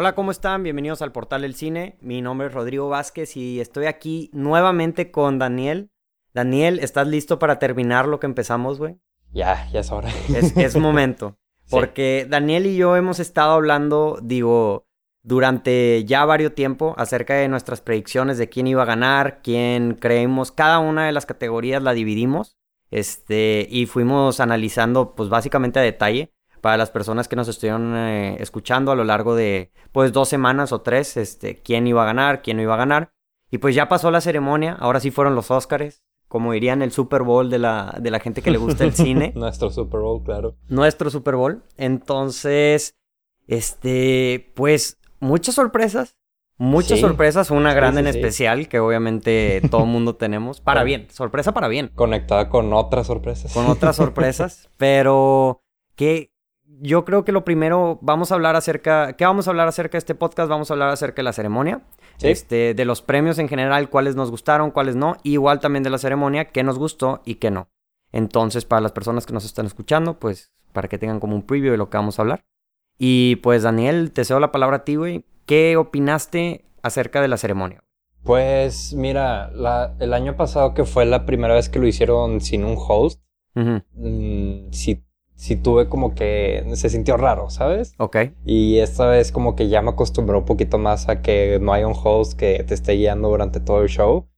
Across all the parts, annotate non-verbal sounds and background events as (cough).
Hola, ¿cómo están? Bienvenidos al Portal del Cine. Mi nombre es Rodrigo Vázquez y estoy aquí nuevamente con Daniel. Daniel, ¿estás listo para terminar lo que empezamos, güey? Ya, ya es hora. Es, es (laughs) momento. Sí. Porque Daniel y yo hemos estado hablando, digo, durante ya varios tiempo acerca de nuestras predicciones de quién iba a ganar, quién creemos, cada una de las categorías la dividimos, este, y fuimos analizando, pues básicamente a detalle para las personas que nos estuvieron eh, escuchando a lo largo de, pues dos semanas o tres, este, quién iba a ganar, quién no iba a ganar, y pues ya pasó la ceremonia, ahora sí fueron los Óscares, como dirían el Super Bowl de la, de la gente que le gusta el cine (laughs) Nuestro Super Bowl, claro. nuestro Super Bowl. Entonces, este, pues, muchas sorpresas. Muchas Sí. sorpresas, una Sí, grande sí, en especial que obviamente todo mundo tenemos. (laughs) Para bien, sorpresa para bien. Conectada con otras sorpresas. Con otras (laughs) sorpresas, pero que yo creo que lo primero vamos a hablar acerca, ¿qué vamos a hablar acerca de este podcast? Vamos a hablar acerca de la ceremonia, Sí. este, de los premios en general, cuáles nos gustaron, cuáles no, y igual también de la ceremonia, qué nos gustó y qué no. Entonces, para las personas que nos están escuchando, pues, para que tengan como un preview de lo que vamos a hablar. Y pues, Daniel, te cedo la palabra a ti, güey. ¿Qué opinaste acerca de la ceremonia? Pues mira, la- el año pasado que fue la primera vez que lo hicieron sin un host, sí, sí tuve como que se sintió raro, ¿sabes? Ok. Y esta vez como que ya me acostumbré un poquito más a que no hay un host que te esté guiando durante todo el show.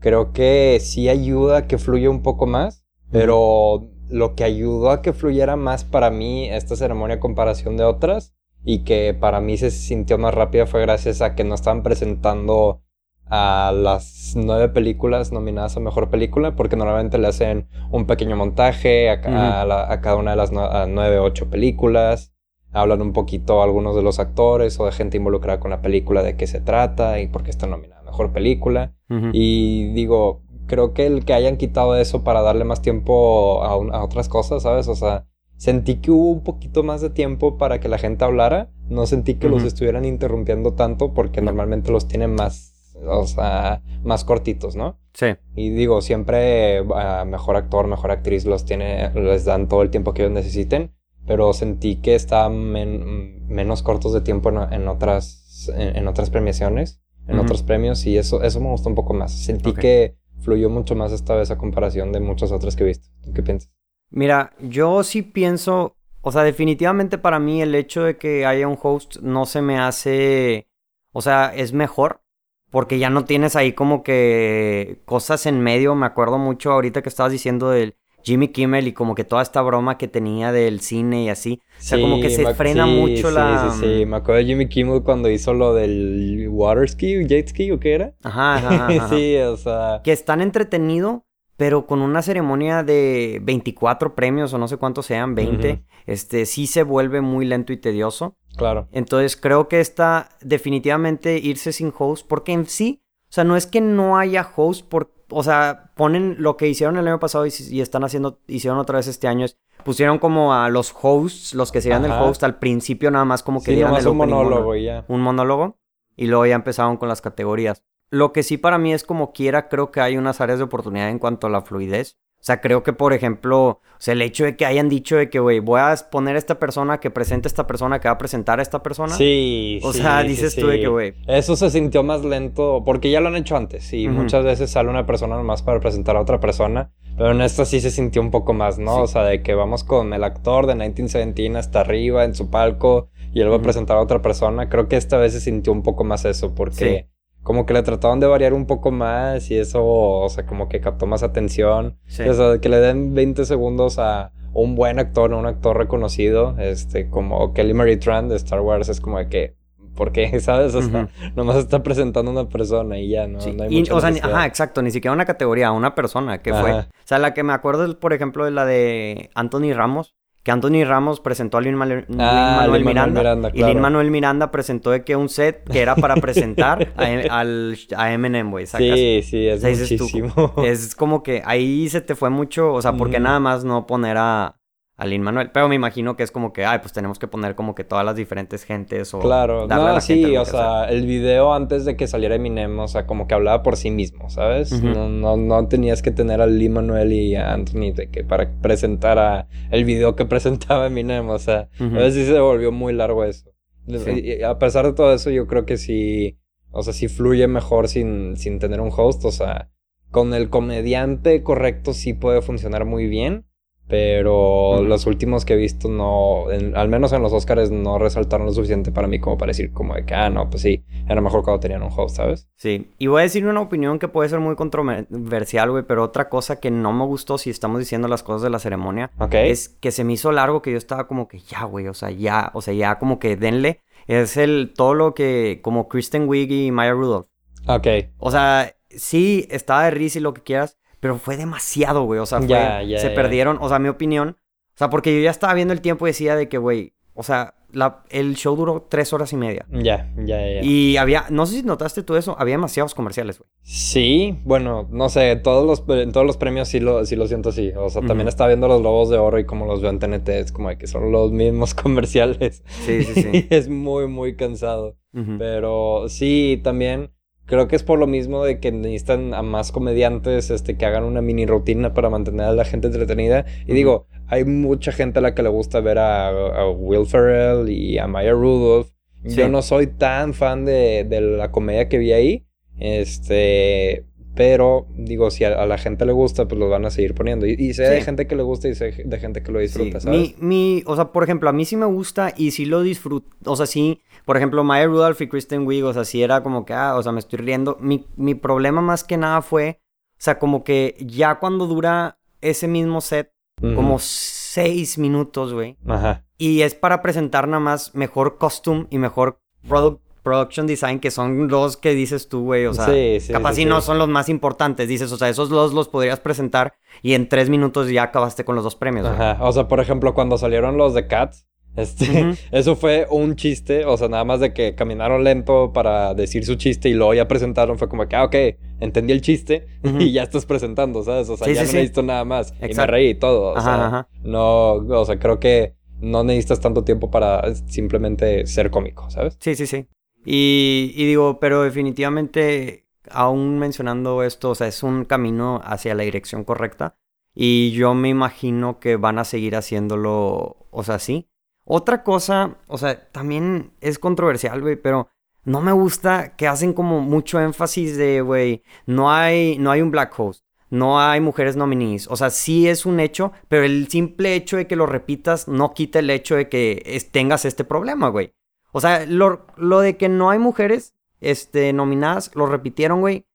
Creo que sí ayuda a que fluya un poco más, pero lo que ayudó a que fluyera más para mí esta ceremonia a comparación de otras y que para mí se sintió más rápida fue gracias a que no estaban presentando a las nueve películas nominadas a mejor película, porque normalmente le hacen un pequeño montaje a, ca- Ujú. a la- a cada una de las nueve, ocho películas. Hablan un poquito algunos de los actores o de gente involucrada con la película de qué se trata y por qué está nominada a mejor película. Y digo, creo que el que hayan quitado eso para darle más tiempo a, un- a otras cosas, ¿sabes? O sea, sentí que hubo un poquito más de tiempo para que la gente hablara. No sentí que los estuvieran interrumpiendo tanto porque normalmente los tienen más, o sea, más cortitos, ¿no? Sí. Y digo, siempre a mejor actor, mejor actriz los tiene, les dan todo el tiempo que ellos necesiten. Pero sentí que estaban men- menos cortos de tiempo en, en otras, en, en otras premiaciones, en otros premios, y eso, eso me gustó un poco más. Sentí que fluyó mucho más esta vez a comparación de muchas otras que he visto. ¿Tú qué piensas? Mira, yo sí pienso, o sea, definitivamente para mí el hecho de que haya un host no se me hace, o sea, es mejor porque ya no tienes ahí como que cosas en medio. Me acuerdo mucho ahorita que estabas diciendo del Jimmy Kimmel y como que toda esta broma que tenía del cine y así. O sea, como que se frena sí, mucho sí, la... Sí, sí, me acuerdo de Jimmy Kimmel cuando hizo lo del water ski, jet ski, ¿o qué era? Ajá, ajá, ajá, (laughs) ajá. sí, o sea... Que es tan entretenido, pero con una ceremonia de 24 premios o no sé cuántos sean, 20, Ujú. este sí se vuelve muy lento y tedioso. Claro. Entonces creo que está definitivamente irse sin host, porque en sí, o sea, no es que no haya host, por, o sea, ponen lo que hicieron el año pasado y, y están haciendo, hicieron otra vez este año, es, pusieron como a los hosts, los que serían el Ajá. host al principio nada más como que Sí, dieran el un monólogo y ya. un monólogo y luego ya empezaron con las categorías. Lo que sí para mí es como quiera, creo que hay unas áreas de oportunidad en cuanto a la fluidez. O sea, creo que, por ejemplo, o sea, el hecho de que hayan dicho de que, güey, voy a poner a esta persona que presente a esta persona que va a presentar a esta persona. Sí, O sí, sea, sí, dices tú de que, güey. Eso se sintió más lento porque ya lo han hecho antes y muchas veces sale una persona nomás para presentar a otra persona, pero en esta sí se sintió un poco más, ¿no? O sea, de que vamos con el actor de 1917 hasta arriba en su palco y él va a presentar a otra persona. Creo que esta vez se sintió un poco más eso porque Sí. Como que le trataban de variar un poco más y eso, o sea, como que captó más atención. Sí. O sea, que le den 20 segundos a un buen actor, un actor reconocido, este, como Kelly Marie Tran de Star Wars, es como de que, ¿por qué? (laughs) ¿Sabes? O sea, nomás está presentando a una persona y ya, ¿no? Sí, no hay y- mucha o sea, ni- ajá, exacto, ni siquiera una categoría, una persona que fue. O sea, la que me acuerdo es, por ejemplo, de la de Anthony Ramos, que Anthony Ramos presentó a Lin Manuel, Ah, Lin-Manuel Miranda, Miranda, y. Lin Manuel Miranda presentó de que un set que era para (laughs) presentar a, em- (laughs) al, a Eminem, güey. Sí, sí, es O sea, dices tú, muchísimo. Es como que ahí se te fue mucho, o sea, ¿por qué Ujú. nada más no poner a, a Lin Manuel? Pero me imagino que es como que, ay, pues tenemos que poner como que todas las diferentes gentes o Claro, darle a no, la gente sí, o sea, el video antes de que saliera Eminem, o sea, como que hablaba por sí mismo, ¿sabes? No, no, no tenías que tener a Lee Manuel y a Anthony de que para presentar a el video que (laughs) presentaba Eminem, o sea, a veces sí se volvió muy largo eso. Y a pesar de todo eso, yo creo que sí, o sea, sí fluye mejor sin, sin tener un host, o sea, con el comediante correcto sí puede funcionar muy bien. Pero los últimos que he visto no, al menos en los Oscars, no resaltaron lo suficiente para mí como para decir como de que, ah, no, pues sí, era mejor cuando tenían un host, ¿sabes? Sí, y voy a decir una opinión que puede ser muy controversial, güey, pero otra cosa que no me gustó si estamos diciendo las cosas de la ceremonia, es que se me hizo largo que yo estaba como que ya, güey, o sea, ya, o sea, ya como que denle, es el, todo lo que, como Kristen Wiig y Maya Rudolph. Ok. O sea, sí, estaba de risa y lo que quieras, pero fue demasiado, güey. O sea, se perdieron. O sea, mi opinión. O sea, porque yo ya estaba viendo el tiempo y decía de que, güey, o sea, la, el show duró tres horas y media. Ya, ya, ya. Y había, no sé si notaste tú eso, había demasiados comerciales, güey. Sí, bueno, no sé, todos los, en todos los premios sí lo, sí lo siento así. O sea, también estaba viendo los Lobos de Oro y como los veo en TNT, es como de que son los mismos (laughs) comerciales. Sí, sí, sí. (laughs) es muy, muy cansado. Pero sí, también Creo que es por lo mismo de que necesitan a más comediantes este, que hagan una mini rutina para mantener a la gente entretenida. Y digo, hay mucha gente a la que le gusta ver a, Will Ferrell y a Maya Rudolph. Yo no soy tan fan de, de, la comedia que vi ahí. Este, pero, digo, si a, la gente le gusta, pues lo van a seguir poniendo. Y, y sé de gente que le gusta y sé de gente que lo disfruta, ¿sabes? Mi, mi, o sea, por ejemplo, a mí sí me gusta y sí lo disfruto. O sea, sí, por ejemplo, Maya Rudolph y Kristen Wiig, o sea, sí era como que, ah, o sea, me estoy riendo. Mi, mi problema más que nada fue, o sea, como que ya cuando dura ese mismo set, como seis minutos, güey. Ajá. Y es para presentar nada más mejor costume y mejor product production design, que son los que dices tú, güey. O sea, capaz si no son los más importantes. Dices, o sea, esos dos los podrías presentar y en tres minutos ya acabaste con los dos premios. Ajá. O sea, por ejemplo, cuando salieron los de Cats. Este, eso fue un chiste, o sea, nada más de que caminaron lento para decir su chiste y luego ya presentaron, fue como que, ah, ok, entendí el chiste (laughs) y ya estás presentando, ¿sabes? O sea, ya no necesito nada más. Y me reí y todo, o sea, no, o sea, creo que no necesitas tanto tiempo para simplemente ser cómico, ¿sabes? Sí, sí, sí. Y, digo, pero definitivamente, aún mencionando esto, o sea, es un camino hacia la dirección correcta. Y yo me imagino que van a seguir haciéndolo, o sea, sí. Otra cosa, o sea, también es controversial, güey, pero no me gusta que hacen como mucho énfasis de, güey, no hay, no hay un black host, no hay mujeres nominees. O sea, sí es un hecho, pero el simple hecho de que lo repitas no quita el hecho de que tengas este problema, güey. O sea, lo, de que no hay mujeres este, nominadas, lo repitieron, güey,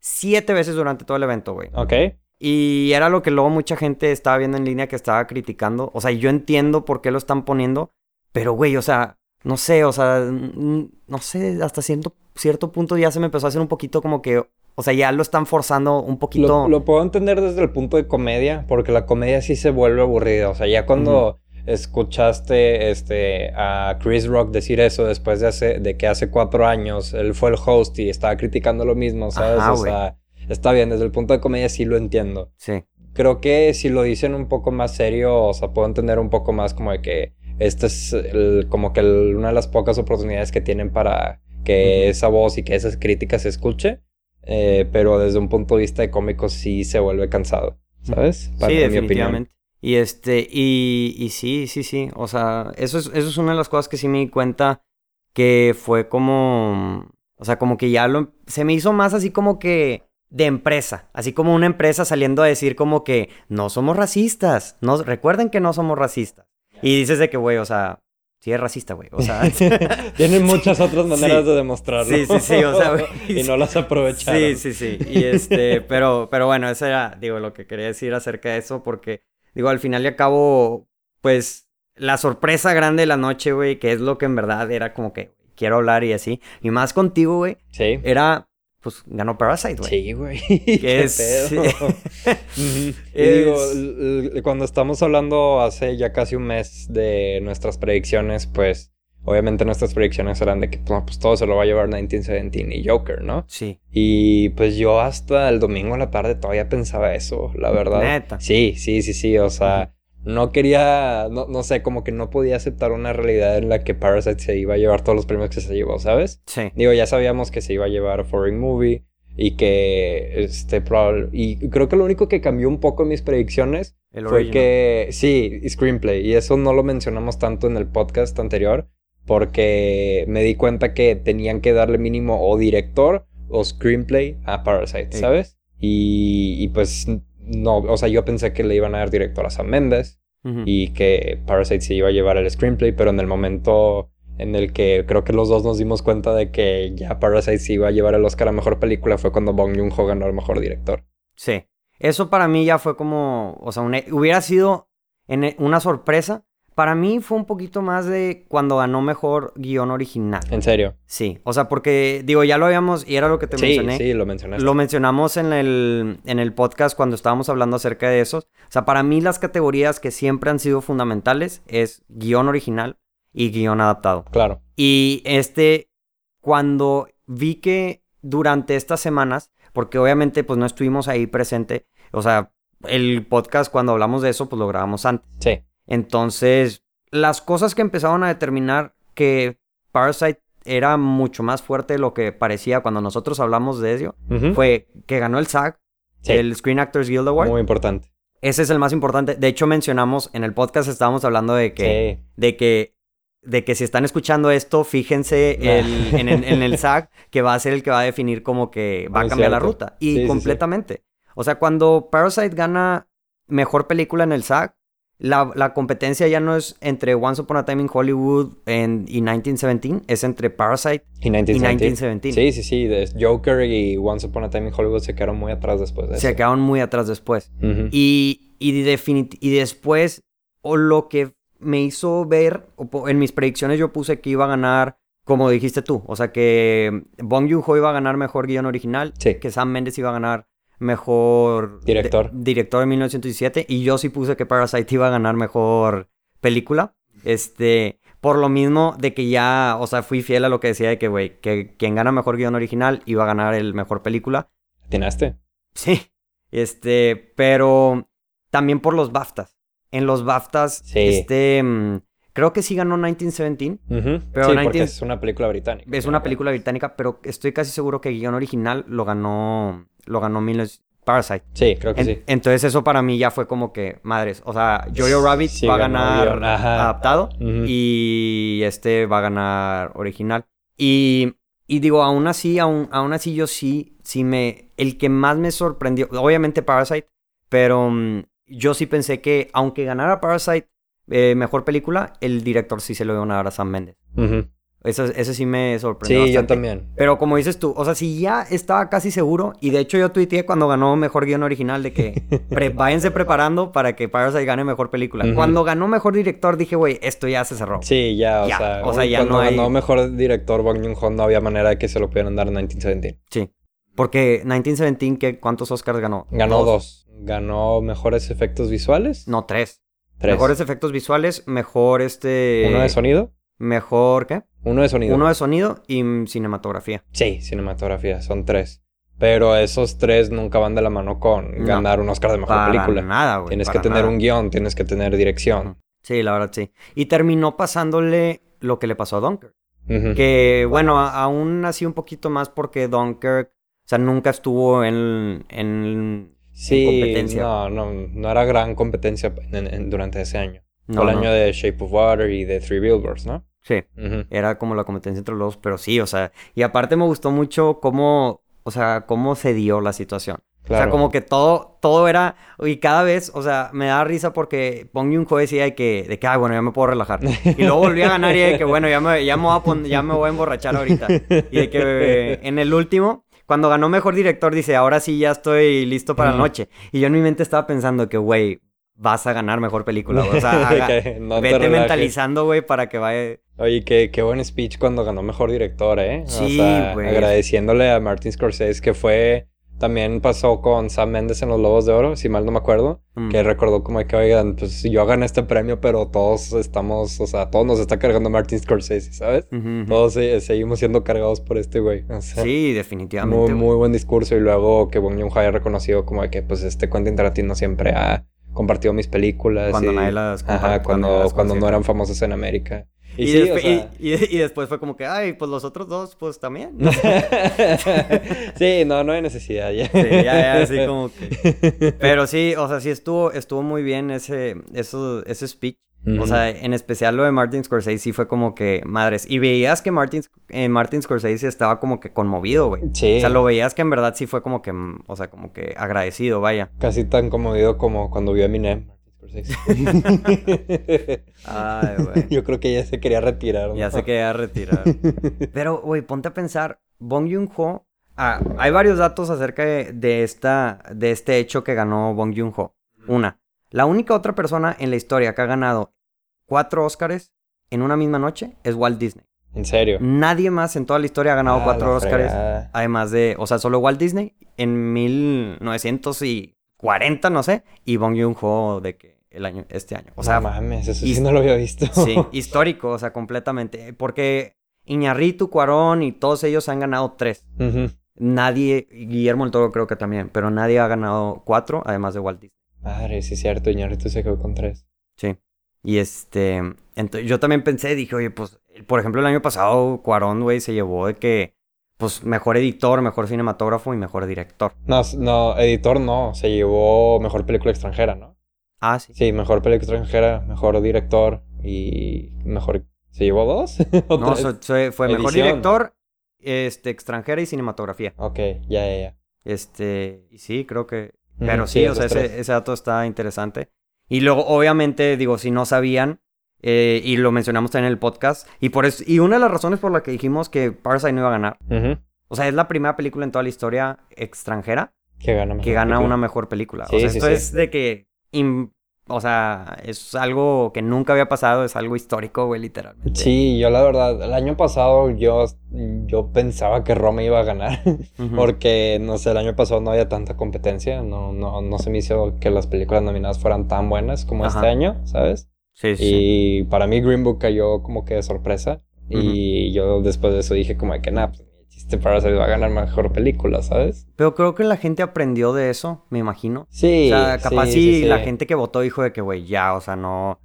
siete veces durante todo el evento, güey. Ok. Y era lo que luego mucha gente estaba viendo en línea que estaba criticando. O sea, yo entiendo por qué lo están poniendo, pero, güey, o sea, no sé, o sea, no sé, hasta cierto, cierto punto ya se me empezó a hacer un poquito como que, o sea, ya lo están forzando un poquito. Lo, puedo entender desde el punto de comedia, porque la comedia sí se vuelve aburrida. O sea, ya cuando escuchaste este, a Chris Rock decir eso después de, hace, de que hace cuatro años él fue el host y estaba criticando lo mismo, ¿sabes? o sea, está bien, desde el punto de comedia sí lo entiendo. Sí. Creo que si lo dicen un poco más serio, o sea, puedo entender un poco más como de que esta es como que una de las pocas oportunidades que tienen para que esa voz y que esas críticas se escuche. Eh, pero desde un punto de vista de cómico sí se vuelve cansado, ¿sabes? Para, sí, definitivamente. Y este, y, y sí, sí, sí. O sea, eso es, eso es una de las cosas que sí me di cuenta que fue como. O sea, como que ya lo. Se me hizo más así como que. De empresa. Así como una empresa saliendo a decir como que no somos racistas. No, recuerden que no somos racistas. Y dices de que, güey, o sea, sí es racista, güey. O sea. (laughs) Tienen (laughs) muchas otras maneras de demostrarlo. Sí, sí, sí. O sea, güey. (laughs) y no las aprovecharon. Sí, sí, sí. Y este, pero, pero bueno, eso era, digo, lo que quería decir acerca de eso, porque Digo, al final y al cabo, pues la sorpresa grande de la noche, güey, que es lo que en verdad era como que quiero hablar y así. Y más contigo, güey. Sí. Era, pues ganó Parasite, güey. Sí, güey. (laughs) ¿Qué es? (laughs) y digo, cuando estamos hablando hace ya casi un mes de nuestras predicciones, pues obviamente nuestras predicciones eran de que pues, todo se lo va a llevar 1917 y Joker, ¿no? Sí. Y pues yo hasta el domingo a la tarde todavía pensaba eso, la verdad. Neta. Sí, sí, sí, sí, o sea, no quería, no, no sé, como que no podía aceptar una realidad en la que Parasite se iba a llevar todos los premios que se llevó, ¿sabes? Sí. Digo, ya sabíamos que se iba a llevar Foreign Movie y que este probable y creo que lo único que cambió un poco en mis predicciones fue que sí screenplay y eso no lo mencionamos tanto en el podcast anterior porque me di cuenta que tenían que darle mínimo o director o screenplay a Parasite, Sí. ¿sabes? Y, y pues no, o sea, yo pensé que le iban a dar director a Sam Mendes y que Parasite se iba a llevar el screenplay, pero en el momento en el que creo que los dos nos dimos cuenta de que ya Parasite se iba a llevar el Oscar a Mejor Película fue cuando Bong Joon-ho ganó el Mejor Director. Sí. Eso para mí ya fue como, o sea, un- hubiera sido en- una sorpresa. Para mí fue un poquito más de cuando ganó mejor guion original. En serio. Sí, o sea, porque digo, ya lo habíamos, y era lo que te Sí, mencioné. sí, lo mencionaste. Lo mencionamos en el, en el podcast cuando estábamos hablando acerca de esos. O sea, para mí las categorías que siempre han sido fundamentales es guion original y guion adaptado. Claro. Y este, cuando vi que durante estas semanas, porque obviamente pues no estuvimos ahí presente, o sea, el podcast cuando hablamos de eso pues lo grabamos antes. Sí. Entonces, las cosas que empezaron a determinar que Parasite era mucho más fuerte de lo que parecía cuando nosotros hablamos de ello, fue que ganó el SAG, Sí. el Screen Actors Guild Award. Muy importante. Ese es el más importante. De hecho, mencionamos en el podcast, estábamos hablando de que, Sí. de que, de que si están escuchando esto, fíjense el- en, el- en el (laughs) SAG, que va a ser el que va a definir como que va a cambiar la ruta. Y Sí, sí, sí. completamente. O sea, cuando Parasite gana mejor película en el SAG, la, la competencia ya no es entre Once Upon a Time in Hollywood en- y 1917, es entre Parasite Y y 1917. 1917. Sí, sí, sí. Joker y Once Upon a Time in Hollywood se quedaron muy atrás después de eso. Se quedaron muy atrás después. Ujú. Y, y, definit- y después, o lo que me hizo ver, en mis predicciones yo puse que iba a ganar, como dijiste tú, o sea que Bong Joon-ho iba a ganar mejor guion original, Sí. que Sam Mendes iba a ganar mejor Director. de- director de 1917, y yo sí puse que Parasite iba a ganar mejor película. Este, por lo mismo de que ya, o sea, fui fiel a lo que decía de que, güey, que quien gana mejor guion original iba a ganar el mejor película. ¿Atinaste? Sí, este, pero también por los BAFTAs. En los BAFTAs, Sí. este, mm, creo que sí ganó 1917. Ujú. Pero sí, 19 porque es una película británica. Es una película británica, pero estoy casi seguro que guion original lo ganó, lo ganó Miles Parasite. Sí, creo que En- sí. Entonces eso para mí ya fue como que, madres, o sea, Jojo Rabbit Sí, va a ganar adaptado y este va a ganar original. Y, y digo, aún así, aún, aún así yo sí, sí me, el que más me sorprendió, obviamente Parasite, pero mm, yo sí pensé que aunque ganara Parasite eh, mejor película, el director sí se lo iba a Sam Mendes. Ujú. Eso, eso sí me sorprendió. Sí, yo también. Pero como dices tú, o sea, si ya estaba casi seguro, y de hecho yo tuiteé cuando ganó mejor guion original de que (laughs) pre- váyanse preparando para que Parasite gane mejor película. Cuando ganó mejor director dije, güey, esto ya se cerró. Sí, ya, o Ya, sea, o sea, ya cuando no hay- ganó mejor director Bong Joon-ho no había manera de que se lo pudieran dar en 1917. Sí. Porque 1917, ¿qué, ¿cuántos Oscars ganó? Ganó dos. Ganó mejores efectos visuales. No, tres. Tres. Mejores efectos visuales, mejor este... Uno de sonido. Mejor, ¿qué? Uno de sonido. Uno de sonido y cinematografía. Sí, cinematografía, son tres. Pero esos tres nunca van de la mano con No. ganar un Oscar de mejor Para película. nada, güey. Tienes que tener un guion, tienes que tener dirección. Sí, la verdad, sí. Y terminó pasándole lo que le pasó a Dunkirk. Que, bueno, a- aún así un poquito más porque Dunkirk, o sea, nunca estuvo en, en, Sí, competencia. no, no, no era gran competencia en- en- durante ese año. no, el no. año de Shape of Water y de Three Billboards, ¿no? Sí, Ujú. era como la competencia entre los dos, pero sí, o sea, y aparte me gustó mucho cómo, o sea, cómo se dio la situación. O sea, Claro. como que todo, todo era, y cada vez, o sea, me da risa porque Bong Joon-ho decía de que, de que, ay, bueno, ya me puedo relajar. Y luego volví a ganar y de que, bueno, ya me, ya me, voy, a pon- ya me voy a emborrachar ahorita. Y de que eh, en el último, cuando ganó Mejor Director, dice, ahora sí ya estoy listo para la noche. Y yo en mi mente estaba pensando que, güey, vas a ganar Mejor Película. güey. O sea, (laughs) haga- no vete relajes. mentalizando, güey, para que vaya... Oye, qué, qué buen speech cuando ganó mejor director, ¿eh? Sí, o sea, güey. agradeciéndole a Martin Scorsese que fue. También pasó con Sam Mendes en los Lobos de Oro, si mal no me acuerdo. Mm. Que recordó como que, oigan, pues yo gané este premio, pero todos estamos, o sea, todos nos está cargando Martin Scorsese, ¿sabes? Todos eh, seguimos siendo cargados por este güey. O sea, Sí, definitivamente. muy, buen discurso. Y luego que Bong Joon-ho haya reconocido como de que, pues, este Quentin Tarantino siempre ha compartido mis películas. Cuando y- nadie las Ajá, cuando cuando, cuando no eran famosas en América. Y, Y, sí, después, o sea... y, después fue como que, ay, pues los otros dos, pues también. (laughs) sí, no, no hay necesidad ya. Sí, ya, ya, así (laughs) como que. Pero sí, o sea, sí estuvo, estuvo muy bien ese, eso, ese speech. O sea, en especial lo de Martin Scorsese sí fue como que madres. Y veías que Martin, eh, Martin Scorsese estaba como que conmovido, güey. Sí. O sea, lo veías que en verdad sí fue como que, o sea, como que agradecido, vaya. Casi tan conmovido como cuando vio a Eminem. (laughs) Ay, güey. Yo creo que ya se quería retirar. ¿no? Ya se quería retirar. Pero, güey, ponte a pensar, Bong Joon-ho... Ah, hay varios datos acerca de, de esta, de este hecho que ganó Bong Joon-ho. Una, la única otra persona en la historia que ha ganado cuatro Óscares en una misma noche es Walt Disney. En serio. Nadie más en toda la historia ha ganado Ah, cuatro Óscares. Además de, o sea, solo Walt Disney en 1940, no sé, y Bong Joon-ho de que el año, este año. O sea, no mames, eso sí no lo había visto. Sí, (laughs) histórico, o sea, completamente. Porque Iñarritu, Cuarón y todos ellos han ganado tres. Nadie, Guillermo el Toro creo que también, pero nadie ha ganado cuatro, además de Walt Disney. Madre, sí es cierto. Iñárritu se quedó con tres. Sí. Y este, ento- yo también pensé, dije, oye, pues, por ejemplo, el año pasado Cuarón, güey, se llevó de que, pues, mejor editor, mejor cinematógrafo y mejor director. No, no, editor no. Se llevó mejor película extranjera, ¿no? Ah, sí. Sí, mejor película extranjera, mejor director y mejor... ¿Se llevó dos? (laughs) ¿O No, tres? so- so- fue mejor Edición. director, este, extranjera y cinematografía. Ok, ya, ya, ya. Este, y sí, creo que Ujú, Pero sí, o esos sea, ese, ese dato está interesante. Y luego, obviamente, digo, si no sabían, eh, y lo mencionamos también en el podcast, y por eso, y una de las razones por la que dijimos que Parasite no iba a ganar, Ujú. o sea, es la primera película en toda la historia extranjera Que gana mejor que gana película. una mejor película. Sí, o sea, sí, esto sí. es de que, im- o sea, es algo que nunca había pasado, es algo histórico, güey, literalmente. Sí, yo la verdad, el año pasado yo, yo pensaba que Roma iba a ganar. (laughs) Porque, no sé, el año pasado no había tanta competencia. No, no, no se me hizo que las películas nominadas fueran tan buenas como Ajá. este año, ¿sabes? Sí, sí. Y para mí Green Book cayó como que de sorpresa. Y yo después de eso dije como de que, nah, pues chiste Parasite va a ganar mejor película, ¿sabes? Pero creo que la gente aprendió de eso, me imagino. Sí. o sea, capaz sí, sí, sí, sí. la gente que votó dijo de que, güey, ya, o sea, no...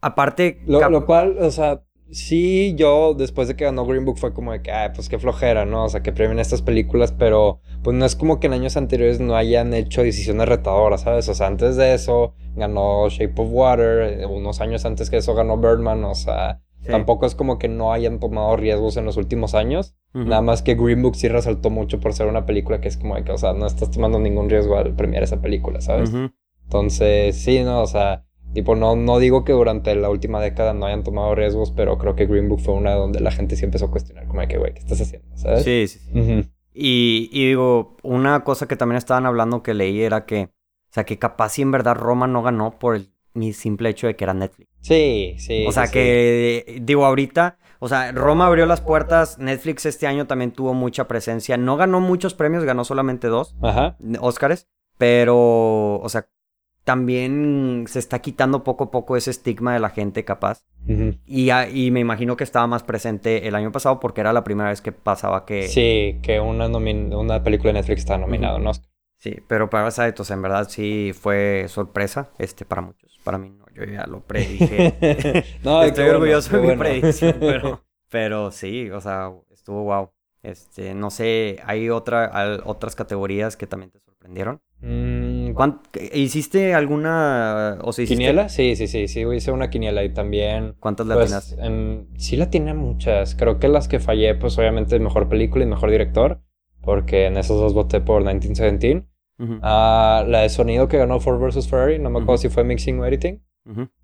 Aparte, Lo, lo cual, o sea, sí, yo después de que ganó Green Book fue como de que, ay, pues qué flojera, ¿no? O sea, que premien estas películas, pero pues no es como que en años anteriores no hayan hecho decisiones retadoras, ¿sabes? O sea, antes de eso ganó Shape of Water, eh, unos años antes que eso ganó Birdman, o sea, Sí. tampoco es como que no hayan tomado riesgos en los últimos años, Nada más que Green Book sí resaltó mucho por ser una película que es como de que, o sea, no estás tomando ningún riesgo al premiar esa película, ¿sabes? Entonces, sí, no, o sea, tipo, no, no digo que durante la última década no hayan tomado riesgos, pero creo que Green Book fue una donde la gente sí empezó a cuestionar, como de que, güey, ¿qué estás haciendo? ¿Sabes? Sí, sí, sí. Ujú. Y, y digo, una cosa que también estaban hablando que leí era que, o sea, que capaz si en verdad Roma no ganó por el mi simple hecho de que era Netflix. Sí, sí. o sea, sí, que, digo, ahorita, o sea, Roma abrió las puertas, Netflix este año también tuvo mucha presencia, no ganó muchos premios, ganó solamente dos. Ajá. Óscares, pero, o sea, también se está quitando poco a poco ese estigma de la gente capaz. Y, me imagino que estaba más presente el año pasado porque era la primera vez que pasaba que... Sí, que una, una película de Netflix está nominada a un Oscar. Sí, pero Parasite, o sea, en verdad sí fue sorpresa, este, para muchos. Para mí no, yo ya lo predije. (laughs) no, Estoy bueno, orgulloso de mi bueno. predicción, (laughs) pero, pero sí, o sea, estuvo wow. Este, no sé, hay otra, al- otras categorías que también te sorprendieron. Mm, ¿Cuán- ¿Hiciste alguna, o sea, hiciste, ¿Quiniela? Sí, sí, sí, sí, hice una quiniela y también... ¿Cuántas Pues, latinas? em, sí la tiene muchas. Creo que las que fallé, pues obviamente mejor película y mejor director. Porque en esos dos voté por 1917. Ujú, Ah, la de sonido que ganó Ford vs. Ferrari, no me acuerdo si fue mixing o editing.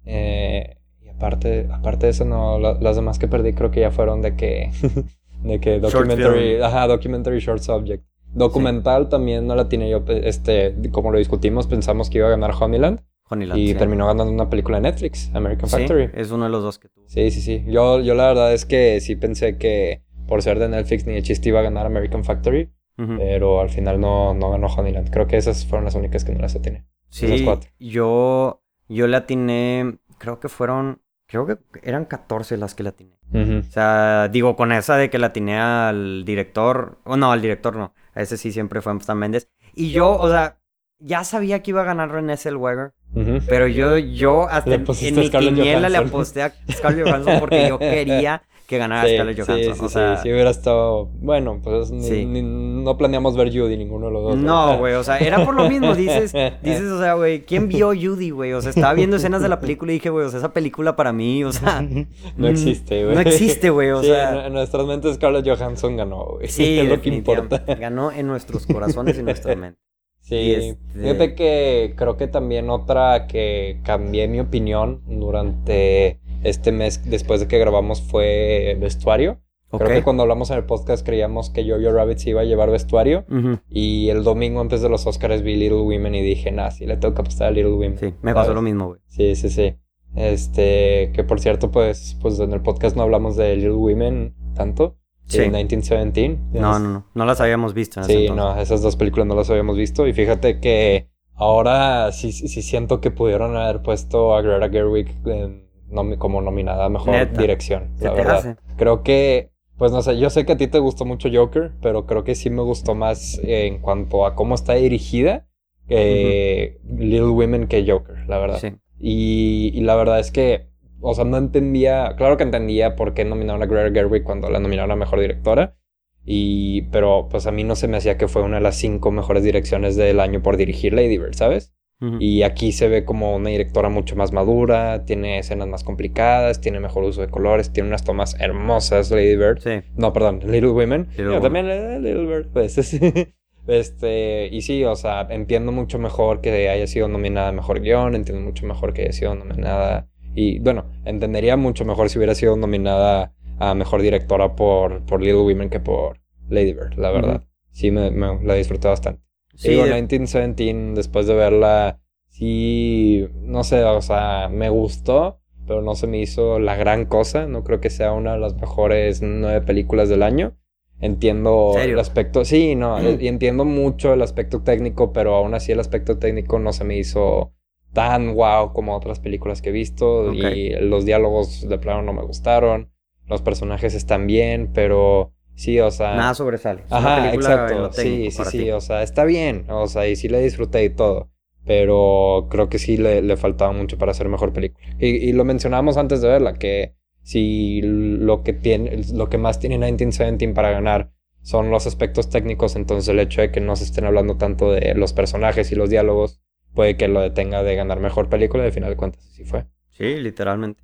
Eh, y aparte, aparte de eso, no, la- las demás que perdí creo que ya fueron de que, (laughs) de que documentary, ajá, documentary short subject. Documental también no la tiene yo, este, como lo discutimos, pensamos que iba a ganar Honeyland Honeyland, y sí. terminó ganando una película de Netflix, American Sí, Factory. es uno de los dos que tuvo. Sí, sí, sí. Yo, yo la verdad es que sí pensé que por ser de Netflix ni de chiste iba a ganar American Factory, pero al final no, no ganó Honeyland. Creo que esas fueron las únicas que no las esas Sí, cuatro. yo, yo le atiné, creo que fueron, creo que eran 14 las que le atiné. O sea, digo, con esa de que la atiné al director, o no, al director no, a ese sí siempre fue Sam Mendes. Y yo, o sea, ya sabía que iba a ganar René Zellweger, Ujú. pero yo, yo hasta en, en mi quiniela le aposté a Scarlett Johansson porque yo (laughs) quería que ganara Sí, Scarlett sí, Johansson. sí, o sí, sea, sí hubiera estado... Bueno, pues ni- Sí. ni- no planeamos ver Judy ninguno de los dos. No, güey, o sea, era por lo mismo, dices, (laughs) dices, o sea, güey, ¿quién vio Judy, güey? O sea, estaba viendo escenas de la película y dije, güey, o sea, esa película para mí, o sea, (laughs) No existe, güey. No existe, güey, o Sí, sea. en, en nuestras mentes Scarlett Johansson ganó, güey. sí, (laughs) es lo que importa. Ganó en nuestros corazones y nuestra mente. Sí, Y este- fíjate que creo que también otra que cambié mi opinión durante este mes después de que grabamos fue vestuario. Creo que cuando hablamos en el podcast creíamos que Jojo Rabbit se iba a llevar vestuario. Y el domingo antes de los Oscars vi Little Women y dije, nah, sí le tengo que apostar a Little Women. Sí, me pasó lo mismo, güey. Sí, sí, sí. Este, que por cierto, pues, pues en el podcast no hablamos de Little Women tanto. Sí. De 1917. No, no, no, no las habíamos visto en Sí, no, esas dos películas no las habíamos visto. Y fíjate que ahora sí, sí sí siento que pudieron haber puesto a Greta Gerwig en nomi- como nominada a mejor Neta. dirección. ¿Se La verdad. hace? Creo que, pues no sé, yo sé que a ti te gustó mucho Joker, pero creo que sí me gustó más eh, en cuanto a cómo está dirigida eh, Little Women que Joker, la verdad. Sí. Y, y la verdad es que, o sea, no entendía, claro que entendía por qué nominaron a Greta Gerwig cuando la nominaron a Mejor Directora, y, pero pues a mí no se me hacía que fue una de las cinco mejores direcciones del año por dirigir Lady Bird, ¿sabes? Y aquí se ve como una directora mucho más madura, tiene escenas más complicadas, tiene mejor uso de colores, tiene unas tomas hermosas Lady Bird. Sí. No, perdón, Little Women. Little también eh, Little Bird, pues. (laughs) este, y sí, o sea, entiendo mucho mejor que haya sido nominada a mejor guion, entiendo mucho mejor que haya sido nominada. Y bueno, entendería mucho mejor si hubiera sido nominada a mejor directora por, por Little Women que por Lady Bird, la verdad. Sí, me, me- la disfruté bastante. Sí, Digo, de- 1917, después de verla, sí, no sé, o sea, me gustó, pero no se me hizo la gran cosa. No creo que sea una de las mejores nueve películas del año. Entiendo ¿Serio? el aspecto, sí, no, y entiendo mucho el aspecto técnico, pero aún así el aspecto técnico no se me hizo tan wow como otras películas que he visto. Y los diálogos de plano no me gustaron. Los personajes están bien, pero sí, o sea. Nada sobresale. Es una Ajá, película exacto. Sí, sí, sí. ti. O sea, está bien. O sea, y sí la disfruté y todo. Pero creo que sí le, le faltaba mucho para hacer mejor película. Y, y lo mencionábamos antes de verla, que si lo que tiene, lo que más tiene 1917 para ganar son los aspectos técnicos, entonces el hecho de que no se estén hablando tanto de los personajes y los diálogos puede que lo detenga de ganar mejor película. Al final de cuentas, así fue. Sí, literalmente.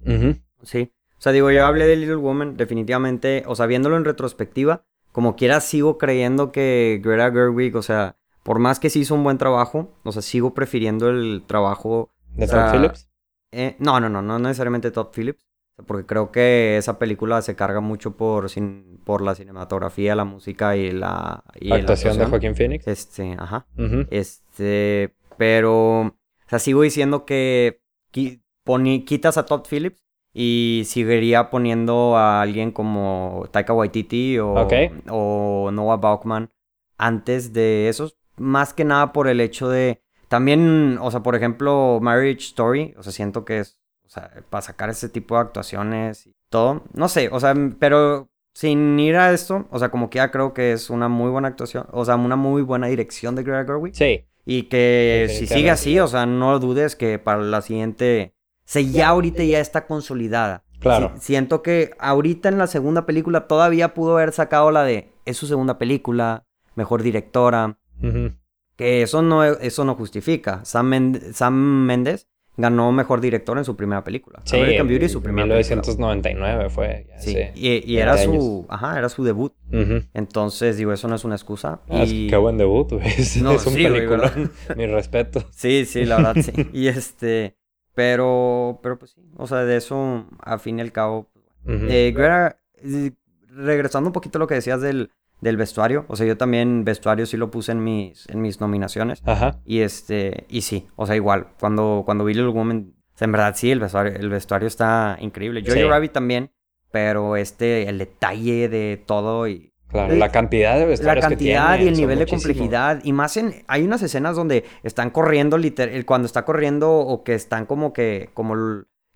Sí. O sea, digo, yo hablé de Little Woman, definitivamente, o sea, viéndolo en retrospectiva, como quiera sigo creyendo que Greta Gerwig, o sea, por más que sí hizo un buen trabajo, o sea, sigo prefiriendo el trabajo... ¿De o sea, Todd Phillips? eh, no, no, no, no necesariamente Todd Phillips, porque creo que esa película se carga mucho por, sin, por la cinematografía, la música y la... Y la Actuación de Joaquín Phoenix. Este, ajá. Este, pero, o sea, sigo diciendo que qui- poni- quitas a Todd Phillips y seguiría poniendo a alguien como Taika Waititi o, Noah Bauchman antes de esos, más que nada por el hecho de, también, o sea, por ejemplo, Marriage Story, o sea, siento que es, o sea, para sacar ese tipo de actuaciones y todo, no sé, o sea, pero sin ir a esto, o sea, como que ya creo que es una muy buena actuación, o sea, una muy buena dirección de Greta Gerwig. Sí. Y que si sigue así, o sea, no dudes que para la siguiente. O sea, ya ahorita ya está consolidada. Claro. Si- siento que ahorita en la segunda película todavía pudo haber sacado la de. Es su segunda película, mejor directora. Ujú. Que eso no, eso no justifica. Sam, Mend- Sam Méndez ganó mejor director en su primera película. Sí, American Beauty, su primera película. 1999 fue. ya Sí, sé, y, y 20 era su. Ajá, era su debut. Ujú. Entonces, digo, eso no es una excusa. Ah, y... qué buen debut, güey. Es, (laughs) No, es un sí, película. (laughs) Mi respeto. Sí, sí, la verdad, sí. (laughs) Y este, pero, pero pues sí, o sea, de eso, a fin y al cabo, pues, Ujú. eh, Greta, eh, regresando un poquito a lo que decías del, del vestuario, o sea, yo también vestuario sí lo puse en mis, en mis nominaciones, Ajá. y este, y sí, o sea, igual, cuando, cuando vi Little Woman, o sea, en verdad sí, el vestuario, el vestuario está increíble. Jojo Sí. Rabbit también, pero este, el detalle de todo y... Claro, Eh, la cantidad de La vestuarios que cantidad y el nivel de muchísimos. complejidad. Y más en. Hay unas escenas donde están corriendo, literal. Cuando está corriendo o que están como que. Como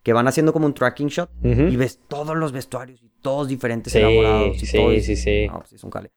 que van haciendo como un tracking shot. Ujú. Y ves todos los vestuarios y todos diferentes Sí, elaborados. Y sí, todo, y- sí, sí. No, pues es un cale.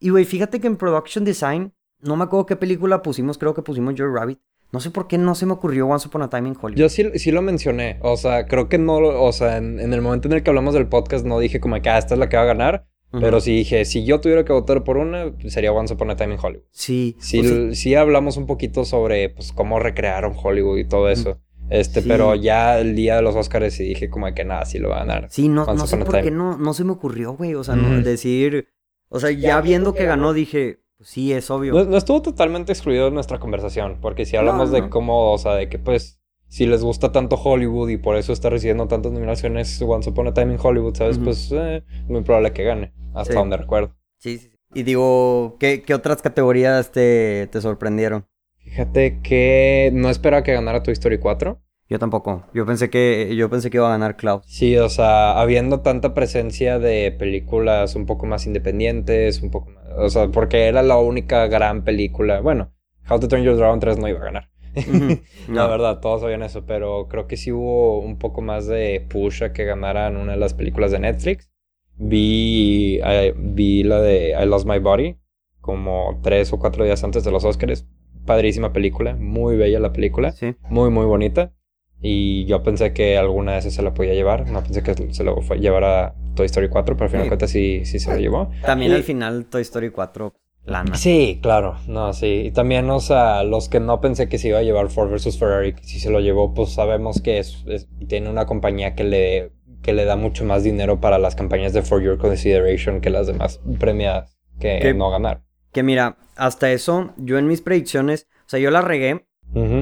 Y güey, fíjate que en production design. No me acuerdo qué película pusimos. Creo que pusimos Joe Rabbit. No sé por qué no se me ocurrió Once Upon a Time in Hollywood. Yo sí, sí lo mencioné. O sea, creo que no, o sea, en, en el momento en el que hablamos del podcast no dije como que ah, esta es la que va a ganar. Pero sí dije, si yo tuviera que votar por una, sería Once Upon a Time in Hollywood. Sí. Sí, o sea, l- sí hablamos un poquito sobre pues cómo recrearon Hollywood y todo eso. Este, Sí. pero ya el día de los Oscars sí dije como que nada, sí lo va a ganar. Sí, no, no sé por qué no, no se me ocurrió, güey. O sea, no, decir. O sea, ya viendo que ganó, dije, pues sí, es obvio. No, no estuvo totalmente excluido de nuestra conversación, porque si hablamos No, de cómo, o sea, de que pues si les gusta tanto Hollywood y por eso está recibiendo tantas nominaciones Once Upon a Time in Hollywood, ¿sabes? Pues eh, muy probable que gane, hasta Sí. donde recuerdo. Sí, sí. Y digo, ¿qué, qué otras categorías te, te sorprendieron? Fíjate que no esperaba que ganara Toy Story 4. Yo tampoco. Yo pensé que, yo pensé que iba a ganar Cloud. Sí, o sea, habiendo tanta presencia de películas un poco más independientes, un poco más, o sea, porque era la única gran película, bueno, How to Train Your Dragon 3 no iba a ganar. Ujú. (laughs) La No. verdad, todos sabían eso, pero creo que sí hubo un poco más de push a que ganaran una de las películas de Netflix. Vi, eh, vi la de I Lost My Body como tres o cuatro días antes de los Oscars. Padrísima película, muy bella la película, Sí. muy muy bonita. Y yo pensé que alguna de esas se la podía llevar, no pensé que se lo fue llevar a Toy Story 4, pero al final Sí. de cuentas sí, sí se lo llevó. También Y- al final Toy Story 4, lana. Sí, claro, no, sí. Y también, o sea, los que no pensé que se iba a llevar Ford versus Ferrari, que si se lo llevó, pues sabemos que es, es- tiene una compañía que le, que le da mucho más dinero para las campañas de For Your Consideration que las demás premiadas que Que- no ganar. Que mira, hasta eso, yo en mis predicciones, o sea, yo la regué,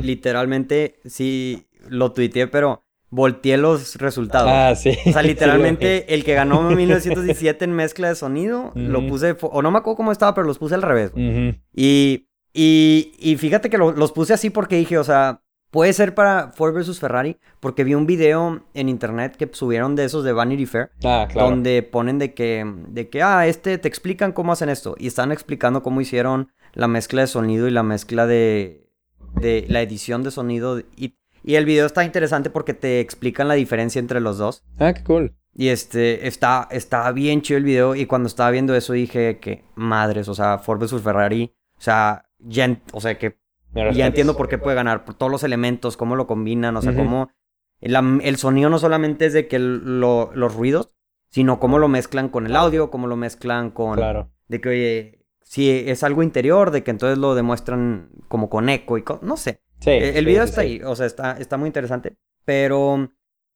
literalmente, sí, lo tuiteé, pero volteé los resultados. Ah, sí. O sea, (laughs) literalmente el que ganó (laughs) en 1917 en mezcla de sonido, lo puse, o no me acuerdo cómo estaba, pero los puse al revés. Y, y, y fíjate que lo- los puse así porque dije, o sea, puede ser para Ford versus Ferrari, porque vi un video en internet que subieron de esos de Vanity Fair, Ah, claro. donde ponen de que, de que, ah, este, te explican cómo hacen esto, y están explicando cómo hicieron la mezcla de sonido y la mezcla de, de la edición de sonido, y, y el video está interesante porque te explican la diferencia entre los dos. Ah, qué cool. Y este, está, está bien chido el video. Y cuando estaba viendo eso dije que, madres, o sea, Ford vs Ferrari. O sea, ya, o sea, que ya entiendo por qué puede ganar. Por todos los elementos, cómo lo combinan, o sea, cómo... El, sonido no solamente es de que el- lo- los ruidos, sino cómo lo mezclan con el audio, cómo lo mezclan con... Claro. De que, oye, si es algo interior, de que entonces lo demuestran como con eco y... co- no sé. Sí. Eh, El sí, video sí, está sí. ahí, o sea, está, está muy interesante. Pero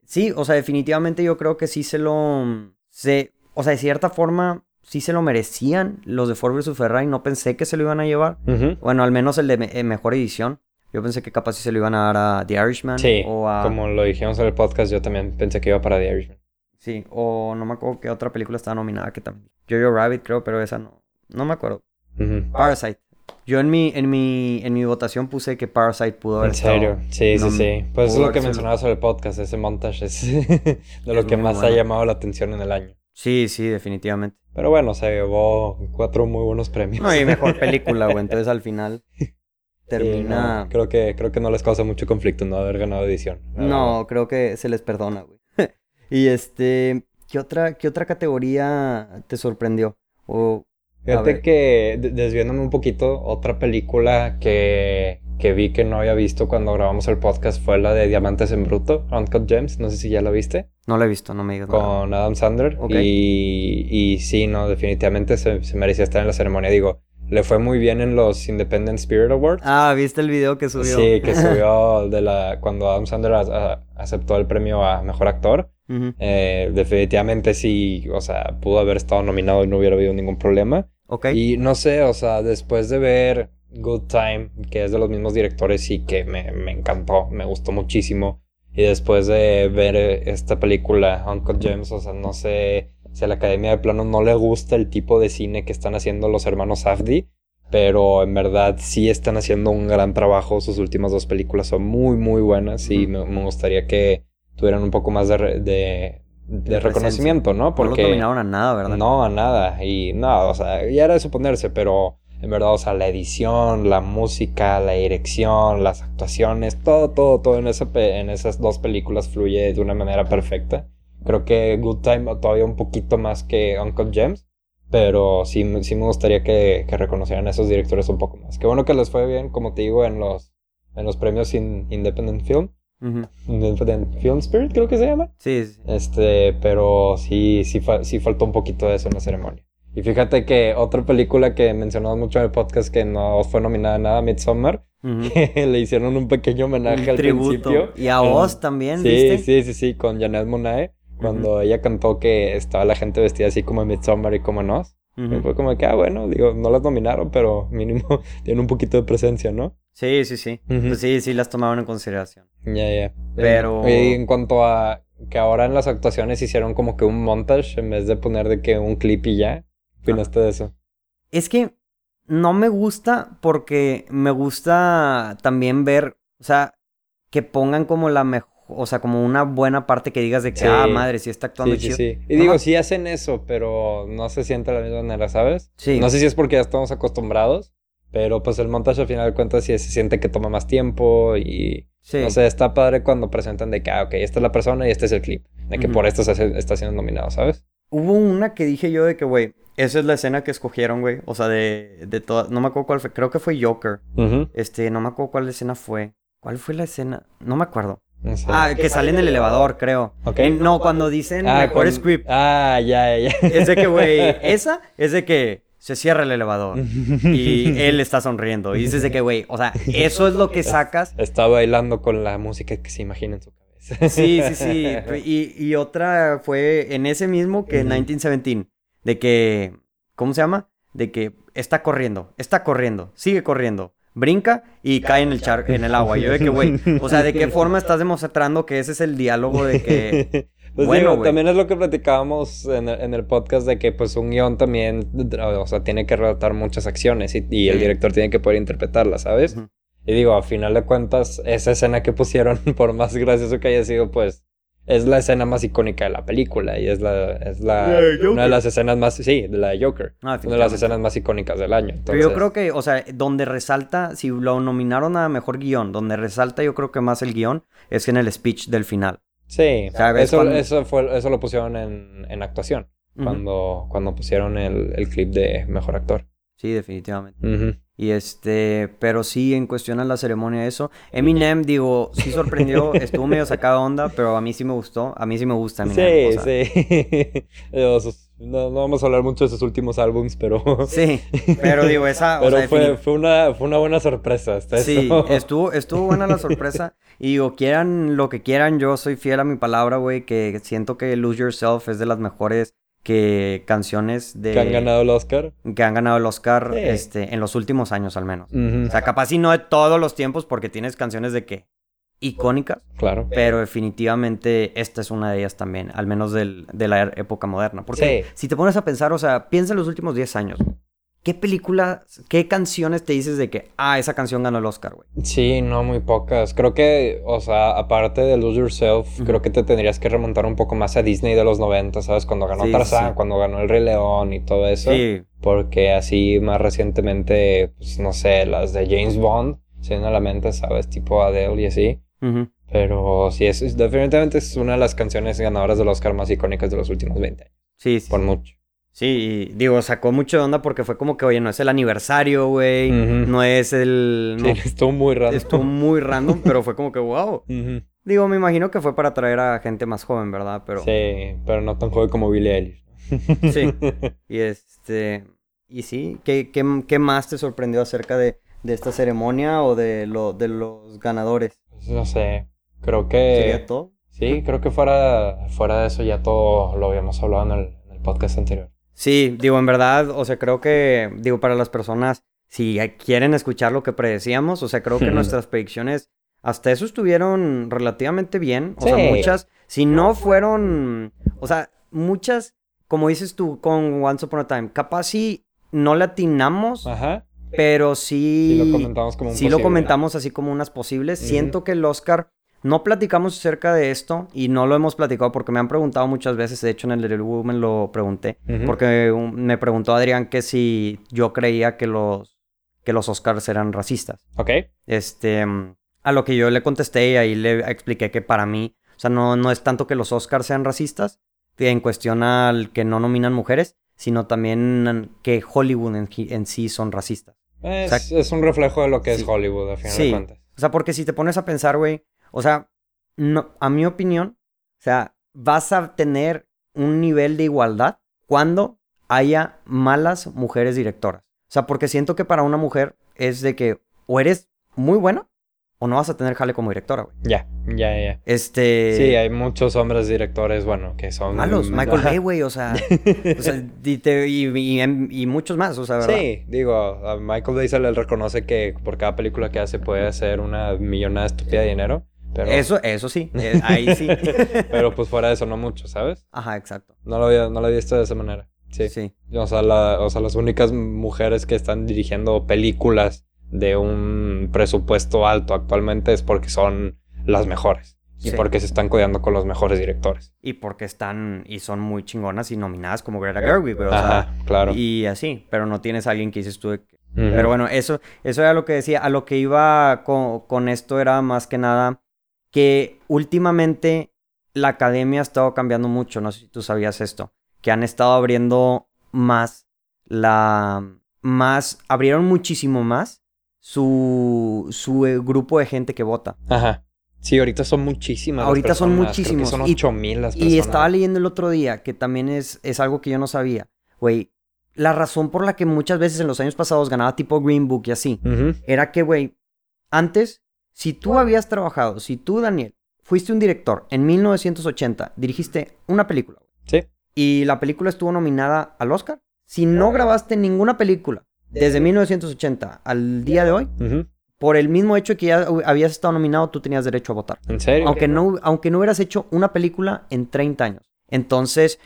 sí, o sea, definitivamente yo creo que sí se lo. Se, o sea, de cierta forma, sí se lo merecían los de Ford vs Ferrari. No pensé que se lo iban a llevar. Ujú. Bueno, al menos el de me- eh, mejor edición. Yo pensé que capaz sí se lo iban a dar a The Irishman. Sí, O a. como lo dijimos en el podcast, yo también pensé que iba para The Irishman. Sí, o no me acuerdo qué otra película estaba nominada que también. Jojo Rabbit, creo, pero esa no. No me acuerdo. Ujú. Parasite. Yo en mi, en mi, en mi votación puse que Parasite pudo haber En serio, sí, no, sí, sí. Pues es lo que mencionaba sobre el podcast, ese montage es (laughs) de lo Es que más ha llamado la atención en el año. Sí, sí, definitivamente. Pero bueno, se llevó cuatro muy buenos premios. No, y mejor (laughs) película, güey. Entonces al final termina. no, creo, que, creo que no les causa mucho conflicto no haber ganado edición. No, creo que se les perdona, güey. (laughs) y este, ¿qué otra, qué otra categoría te sorprendió? O Fíjate que, de- desviándome un poquito, otra película que, que vi que no había visto cuando grabamos el podcast fue la de Diamantes en Bruto, Uncut Gems. No sé si ya la viste. no la he visto, no me digas nada. Con Adam Sandler. Ok. Y, y sí, no, definitivamente se, se merecía estar en la ceremonia. Digo, le fue muy bien en los Independent Spirit Awards. Ah, ¿viste el video que subió? Sí, que (laughs) subió de la cuando Adam Sandler a- a- aceptó el premio a mejor actor. Eh, definitivamente sí, o sea, pudo haber estado nominado y no hubiera habido ningún problema. Ok. Y no sé, o sea, después de ver Good Time, que es de los mismos directores y que me, me encantó, me gustó muchísimo. Y después de ver eh, esta película, Uncut Gems, o sea, no sé si a la Academia de Plano no le gusta el tipo de cine que están haciendo los hermanos Safdie, pero en verdad sí están haciendo un gran trabajo. Sus últimas dos películas son muy, muy buenas y me, me gustaría que tuvieran un poco más de, de, de reconocimiento, ¿no? No Porque los nominaron a nada, ¿verdad? no, a nada. Y nada, o sea, ya era de suponerse, pero en verdad, o sea, la edición, la música, la dirección, las actuaciones, todo, todo, todo en, esa pe- en esas dos películas fluye de una manera perfecta. Creo que Good Time todavía un poquito más que Uncle Gems, pero sí, me- sí me gustaría que, que reconocieran a esos directores un poco más. Qué bueno que les fue bien, como te digo, en los en los premios in- Independent Film. Ujú. Independent Film Spirit, creo que se llama. Sí, sí. Este, pero sí, sí, fa- sí faltó un poquito de eso en la ceremonia. Y fíjate que otra película que mencionamos mucho en el podcast que no fue nominada a nada, Midsommar, Ujú. (laughs) le hicieron un pequeño homenaje Un al tributo. principio. Y a En- Oz también, Sí, ¿viste? sí, sí, sí, con Janelle Monáe. Cuando ella cantó que estaba la gente vestida así como en Midsommar y como Nos. Ujú. Y fue como que, ah, bueno, digo, no las nominaron, pero mínimo (laughs) tienen un poquito de presencia, ¿no? Sí, sí, sí. Pues sí, sí las tomaron en consideración. Ya, ya. Pero- Eh, y en cuanto a que ahora en las actuaciones hicieron como que un montage en vez de poner de que un clip y ya. ¿Qué opinaste de eso? Es que no me gusta porque me gusta también ver, o sea, que pongan como la mejor, o sea, como una buena parte que digas de que, Sí. ah, madre, sí está actuando Sí, sí, chido. sí. Y Ajá. digo, sí hacen eso, pero no se siente de la misma manera, ¿sabes? Sí. No sé si es porque ya estamos acostumbrados, pero pues el montaje al final de cuentas sí se siente que toma más tiempo y... Sí. No sé, está padre cuando presentan de que, ah, ok, esta es la persona y este es el clip. De que por esto se hace- está siendo nominado, ¿sabes? Hubo una que dije yo de que, güey, esa es la escena que escogieron, güey. O sea, de, de todas, no me acuerdo cuál fue, creo que fue Joker. Este, no me acuerdo cuál escena fue. ¿Cuál fue la escena? No me acuerdo. No sé. Ah, que sale en el elevador, creo. Ok. Eh, No, cuando dicen Ah, mejor con- script. Ah, ya, ya. Es de que, güey, (laughs) esa es de que se cierra el elevador (laughs) y él está sonriendo. Y dices de que, güey, o sea, eso es lo que sacas. Está bailando con la música que se imagina en su cabeza. Sí, sí, sí. (laughs) Y, y otra fue en ese mismo que en Ujú. 1917, de que, ¿cómo se llama? De que está corriendo, está corriendo, sigue corriendo. Brinca y cae en el char en el agua. Yo de que, güey, o sea, ¿de qué forma estás demostrando que ese es el diálogo de que... (laughs) Pues Bueno, digo, también es lo que platicábamos en el, en el podcast de que pues un guion también, o sea, tiene que relatar muchas acciones y, y el director tiene que poder interpretarlas, ¿sabes? Ujú. Y digo, a final de cuentas, esa escena que pusieron, (laughs) por más gracioso que haya sido, pues es la escena más icónica de la película y es la, es la, La una de las escenas más, sí, de la de Joker, Ah, una de las escenas más icónicas del año. Pero yo entonces- creo que, o sea, donde resalta, si lo nominaron a mejor guion, donde resalta yo creo que más el guion es en el speech del final. Sí, ¿Sabes? eso, Cuando- eso, fue, eso lo pusieron en, en actuación, cuando, cuando pusieron el, el clip de Mejor Actor. Sí, definitivamente. Y este, pero sí, en cuestión a la ceremonia, eso. Eminem, digo, sí sorprendió, estuvo medio sacada onda, pero a mí sí me gustó. A mí sí me gusta Eminem. Sí, o sea, sí. (laughs) No, no vamos a hablar mucho de sus últimos álbums, pero... (laughs) Sí, pero digo, esa, o Pero sea, fue, fue, una, fue una buena sorpresa hasta Sí, eso. (laughs) estuvo, estuvo buena la sorpresa. Y digo, quieran lo que quieran, yo soy fiel a mi palabra, güey, que siento que Lose Yourself es de las mejores que canciones de Que han ganado el Oscar. que han ganado el Oscar Sí. este, en los últimos años al menos. O sea, capaz y no de todos los tiempos porque tienes canciones de que icónicas, Claro. pero definitivamente esta es una de ellas también, al menos del- de la época moderna. Porque Sí. si te pones a pensar, o sea, piensa en los últimos 10 años. ¿Qué películas, qué canciones te dices de que, ah, esa canción ganó el Oscar, güey? Sí, no, muy pocas. Creo que, o sea, aparte de Lose Yourself, creo que te tendrías que remontar un poco más a Disney de los 90, ¿sabes? Cuando ganó Sí, Tarzán, sí. cuando ganó El Rey León y todo eso. Sí, Porque así más recientemente, pues no sé, las de James Bond se vienen a la mente, ¿sabes? Tipo Adele y así. Pero sí, es, es- definitivamente es una de las canciones ganadoras del Oscar más icónicas de los últimos 20 años. sí, sí. Por mucho. Sí, y digo, sacó mucho de onda porque fue como que, oye, no es el aniversario, güey, no es el... Sí, (laughs) estuvo muy raro. estuvo muy random, pero fue como que, wow. Digo, me imagino que fue para atraer a gente más joven, ¿verdad? Pero... Sí, pero no tan joven como Billie Eilish. (laughs) Sí. (laughs) Y este. Y sí, ¿qué, qué, qué más te sorprendió acerca de, de esta ceremonia o de, lo, de los ganadores? Pues, no sé, creo que... ¿Sería todo? Sí, creo que fuera, fuera de eso ya todo lo habíamos hablado en el, en el podcast anterior. Sí, digo, en verdad, o sea, creo que, digo, para las personas, si quieren escuchar lo que predecíamos, o sea, creo que nuestras predicciones hasta eso estuvieron relativamente bien. O sea, Sí. muchas, si no fueron, o sea, muchas, como dices tú con Once Upon a Time, capaz si no le atinamos, Ajá. pero Sí lo comentamos como un Sí lo comentamos así como unas posibles. Siento que el Oscar... No platicamos acerca de esto y no lo hemos platicado porque me han preguntado muchas veces. De hecho, en el Little Woman lo pregunté. Porque me preguntó Adrián que si yo creía que los, que los Oscars eran racistas. Ok. Este, a lo que yo le contesté y ahí le expliqué que para mí, o sea, no, no es tanto que los Oscars sean racistas en cuestión al que no nominan mujeres, sino también que Hollywood en, en sí son racistas. Es, un reflejo de lo que Sí. es Hollywood, a final Sí. de cuentas. O sea, porque si te pones a pensar, güey, o sea, no, a mi opinión, o sea, vas a tener un nivel de igualdad cuando haya malas mujeres directoras. O sea, porque siento que para una mujer es de que o eres muy buena o no vas a tener jale como directora, güey. Ya, ya, ya. Este. Sí, hay muchos hombres directores, bueno, que son. Malos. Michael Bay, güey, o sea. o sea (laughs) y, te- y- y- y muchos más, o sea, ¿verdad? Sí, digo, a Michael Bay se le reconoce que por cada película que hace puede hacer una millonada estúpida de dinero. Pero, Eso, eso sí. eh, ahí sí. (laughs) pero pues fuera de eso no mucho, ¿sabes? Ajá, exacto. No lo había, no lo había visto de esa manera. Sí. Sí. O, sea, la- o sea, las únicas mujeres que están dirigiendo películas de un presupuesto alto actualmente es porque son las mejores. Y Sí. porque se están cuidando con los mejores directores. Y porque están y son muy chingonas y nominadas como Greta Gerwig, güey. O sea, Ajá, claro. y así, pero no tienes a alguien que dices tú. de. Pero bueno, eso, eso era lo que decía. A lo que iba con, con esto era más que nada que últimamente la academia ha estado cambiando mucho. No sé si tú sabías esto. Que han estado abriendo más la. Más. Abrieron muchísimo más su, su eh, grupo de gente que vota. Ajá. Sí, ahorita son muchísimas. las Ahorita son personas, creo que muchísimos. Son Y- 8000 las personas. Y estaba leyendo el otro día que también es, es algo que yo no sabía. Güey, la razón por la que muchas veces en los años pasados ganaba tipo Green Book y así, era que, güey, antes, si tú habías trabajado, si tú, Daniel, fuiste un director en 1980, dirigiste una película Sí. y la película estuvo nominada al Oscar, si no grabaste ninguna película desde 1980 al día de hoy, por el mismo hecho que ya habías estado nominado, tú tenías derecho a votar. ¿En serio? Aunque no, aunque no hubieras hecho una película en 30 años. Entonces,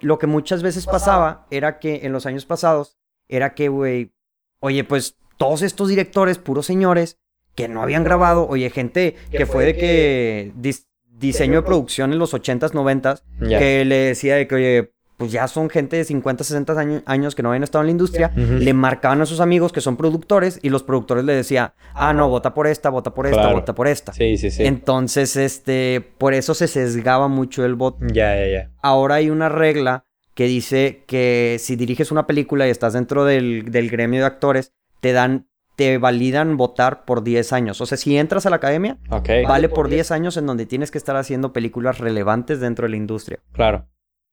lo que muchas veces pasaba era que en los años pasados, era que, güey, oye, pues todos estos directores, puros señores, que no habían grabado, oye, gente que fue de que dis- diseño de producción en los 80s, 90s, Ya. que le decía de que, oye, pues ya son gente de 50, 60 año- años que no habían estado en la industria, le marcaban a sus amigos que son productores y los productores le decían, ah, no, vota por esta, vota por esta, Claro. vota por esta. Sí, sí, sí. Entonces, este, por eso se sesgaba mucho el voto. Ya, ya, ya. Ahora hay una regla que dice que si diriges una película y estás dentro del, del gremio de actores, te dan, te validan votar por 10 años. O sea, si entras a la academia, Ok. vale por 10 años en donde tienes que estar haciendo películas relevantes dentro de la industria. Claro.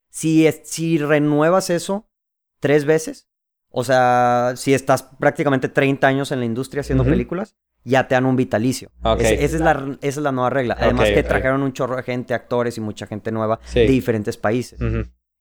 Si, es- si renuevas eso tres veces, o sea, si estás prácticamente 30 años en la industria haciendo películas, ya te dan un vitalicio. Ok. Ese- esa, es la, esa es la nueva regla. Además que trajeron un chorro de gente, actores y mucha gente nueva Sí. de diferentes países.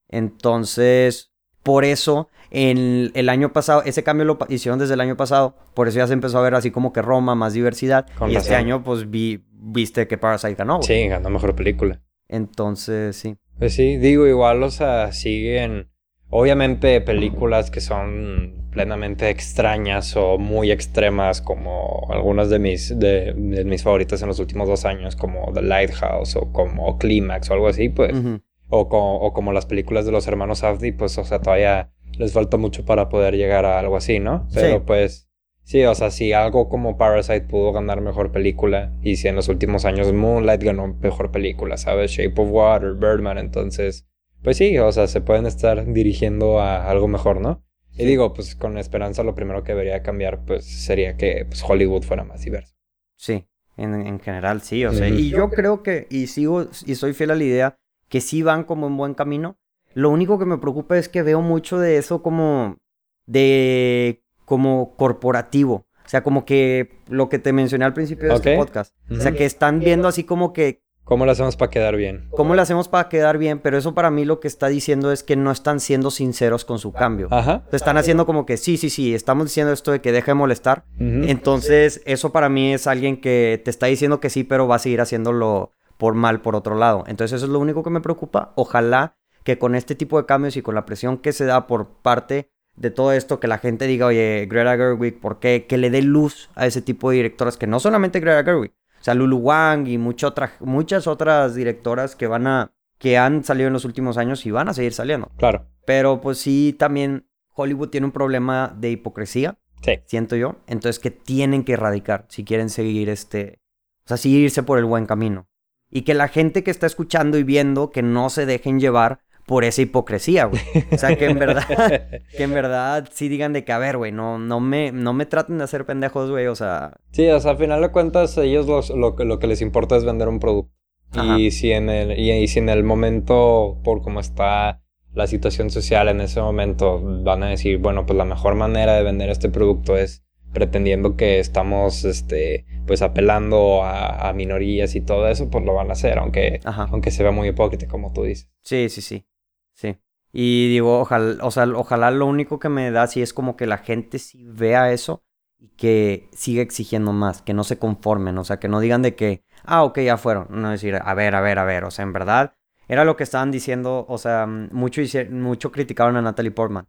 Entonces, por eso, en el año pasado, ese cambio lo hicieron desde el año pasado. Por eso ya se empezó a ver así como que Roma, más diversidad. Con y este año, pues, vi, viste que Parasite ganó. güey. Sí, ganó mejor película. Entonces, sí. Pues sí, digo, igual, o sea, siguen. Obviamente, películas que son plenamente extrañas o muy extremas, como algunas de mis, de, de mis favoritas en los últimos dos años, como The Lighthouse o como Climax o algo así, pues. O, co- o como las películas de los hermanos Safdie, pues, o sea, todavía les falta mucho para poder llegar a algo así, ¿no? Pero Sí. pues, sí, o sea, si algo como Parasite pudo ganar mejor película, y si en los últimos años Moonlight ganó mejor película, ¿sabes? Shape of Water, Birdman, entonces, pues sí, o sea, se pueden estar dirigiendo a algo mejor, ¿no? Y digo, pues con esperanza lo primero que debería cambiar, pues sería que pues, Hollywood fuera más diverso. Sí, en, en general sí, o sea, y yo creo que, y sigo, y soy fiel a la idea, que sí van como en buen camino. Lo único que me preocupa es que veo mucho de eso como, de, como corporativo. O sea, como que lo que te mencioné al principio de este podcast. O sea, que están viendo así como que, ¿Cómo lo hacemos para quedar bien? ¿cómo le hacemos para quedar bien? Pero eso para mí lo que está diciendo es que no están siendo sinceros con su cambio. Ajá. Están haciendo como que, sí, sí, sí, estamos diciendo esto de que deje de molestar. Entonces, eso para mí es alguien que te está diciendo que sí, pero va a seguir haciéndolo por mal por otro lado. Entonces, eso es lo único que me preocupa. Ojalá que con este tipo de cambios y con la presión que se da por parte de todo esto, que la gente diga, oye, Greta Gerwig, ¿por qué? Que le dé luz a ese tipo de directoras, que no solamente Greta Gerwig, o sea, Lulu Wang y mucha otra- muchas otras directoras que van a, que han salido en los últimos años y van a seguir saliendo. Claro. Pero pues sí, también Hollywood tiene un problema de hipocresía Sí. siento yo. Entonces que tienen que erradicar si quieren seguir este, o sea, sí irse por el buen camino. Y que la gente que está escuchando y viendo que no se dejen llevar por esa hipocresía, güey. O sea, que en verdad, (laughs) que en verdad sí digan de que, a ver, güey, no, no, me, no me traten de hacer pendejos, güey, o sea... Sí, o sea, al final de cuentas, ellos los, lo, que- lo que les importa es vender un producto. Ajá. Y si, en el, y, y si en el momento, por cómo está la situación social en ese momento, van a decir, bueno, pues la mejor manera de vender este producto es pretendiendo que estamos, este, pues apelando a, a minorías y todo eso, pues lo van a hacer, aunque, Ajá. aunque se vea muy hipócrita, como tú dices. Sí, sí, sí. Sí. Y digo, ojalá, o sea, ojalá lo único que me da sí es como que la gente sí vea eso y que siga exigiendo más, que no se conformen, o sea, que no digan de que, ah, ok, ya fueron. No decir, a ver, a ver, a ver, o sea, en verdad, era lo que estaban diciendo, o sea, mucho, mucho criticaron a Natalie Portman.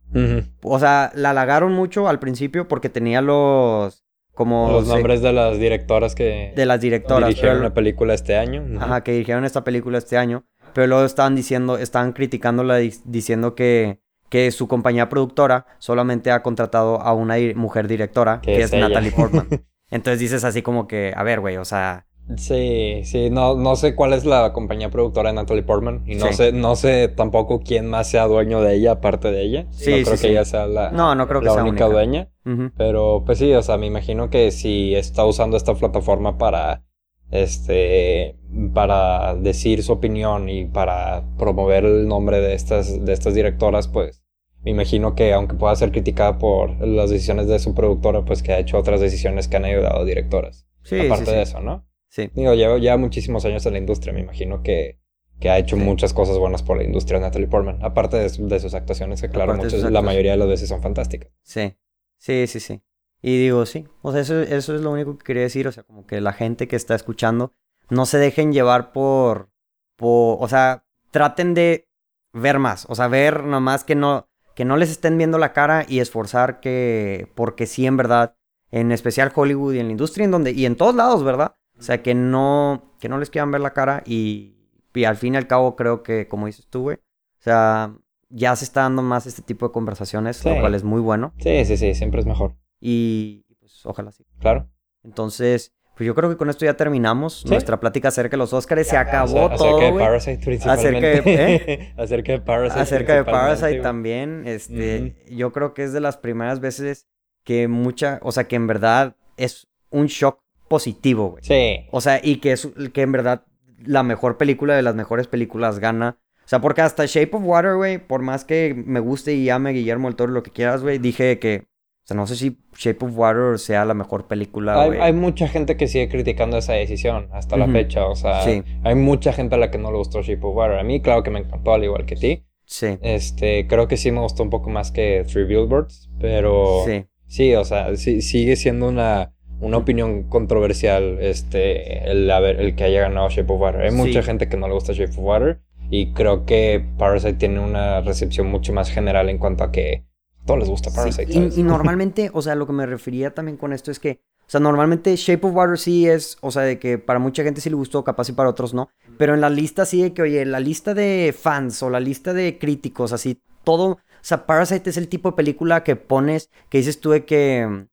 O sea, la halagaron mucho al principio porque tenía los, como... Los nombres de las directoras que de las directoras. dirigieron pero- la película este año. Ujú. Ajá, que dirigieron esta película este año. Pero luego estaban diciendo, estaban criticándola di- diciendo que, que su compañía productora solamente ha contratado a una mujer directora, Que es. Natalie Portman. (laughs) Entonces dices así como que, a ver, güey, o sea, Sí, sí, no, no sé cuál es la compañía productora de Natalie Portman y no Sí. sé, no sé tampoco quién más sea dueño de ella aparte de ella. Sí, no creo sí. que ella sea la, no, no creo que la sea única única. dueña. Pero pues sí, o sea, me imagino que si está usando esta plataforma para este para decir su opinión y para promover el nombre de estas de estas directoras, pues me imagino que aunque pueda ser criticada por las decisiones de su productora, pues que ha hecho otras decisiones que han ayudado a directoras. Sí, aparte de eso, ¿no? Sí. Digo, lleva ya muchísimos años en la industria, me imagino que, que ha hecho Sí. muchas cosas buenas por la industria Natalie Portman. Aparte de, de sus actuaciones, que claro, muchas- la mayoría de las veces son fantásticas. Sí, sí, sí, sí. Y digo, sí, o sea, eso, eso es lo único que quería decir, o sea, como que la gente que está escuchando no se dejen llevar por, por, o sea, traten de ver más, o sea, ver nomás que no, que no les estén viendo la cara y esforzar que, porque sí, en verdad, en especial Hollywood y en la industria, en donde, y en todos lados, ¿verdad? O sea, que no, que no les quieran ver la cara y, y al fin y al cabo creo que, como dices tú, güey, o sea, ya se está dando más este tipo de conversaciones, Sí. lo cual es muy bueno. Sí, sí, sí, siempre es mejor. Y pues ojalá sí. Claro. Entonces, pues yo creo que con esto ya terminamos Sí. nuestra plática acerca de los Oscars. Se acabó todo, Acerca de. Parasite principalmente. Acerca de- (laughs) acerca de Parasite. Acerca de Parasite también. Este, yo creo que es de las primeras veces que mucha, o sea, que en verdad es un shock positivo, güey. Sí. O sea, y que es que en verdad la mejor película de las mejores películas gana. O sea, porque hasta Shape of Water, güey, por más que me guste y ame Guillermo del Toro, lo que quieras, güey, dije que, o sea, no sé si Shape of Water sea la mejor película, Hay, mucha gente que sigue criticando esa decisión hasta la fecha. O sea, Sí. hay mucha gente a la que no le gustó Shape of Water. A mí, claro que me encantó, al igual que ti. Sí, Este, creo que sí me gustó un poco más que Three Billboards, pero sí, sí, o sea, sí- sigue siendo una, una opinión controversial este, el, haber- el que haya ganado Shape of Water. Hay Sí. mucha gente que no le gusta Shape of Water y creo que Parasite tiene una recepción mucho más general en cuanto a que a todos les gusta sí. Parasite. Y, y (laughs) normalmente, o sea, lo que me refería también con esto es que, o sea, normalmente Shape of Water sí es, o sea, de que para mucha gente sí le gustó, capaz y para otros no. Pero en la lista sí de que, oye, la lista de fans o la lista de críticos, así, todo, o sea, Parasite es el tipo de película que pones, que dices tú de que,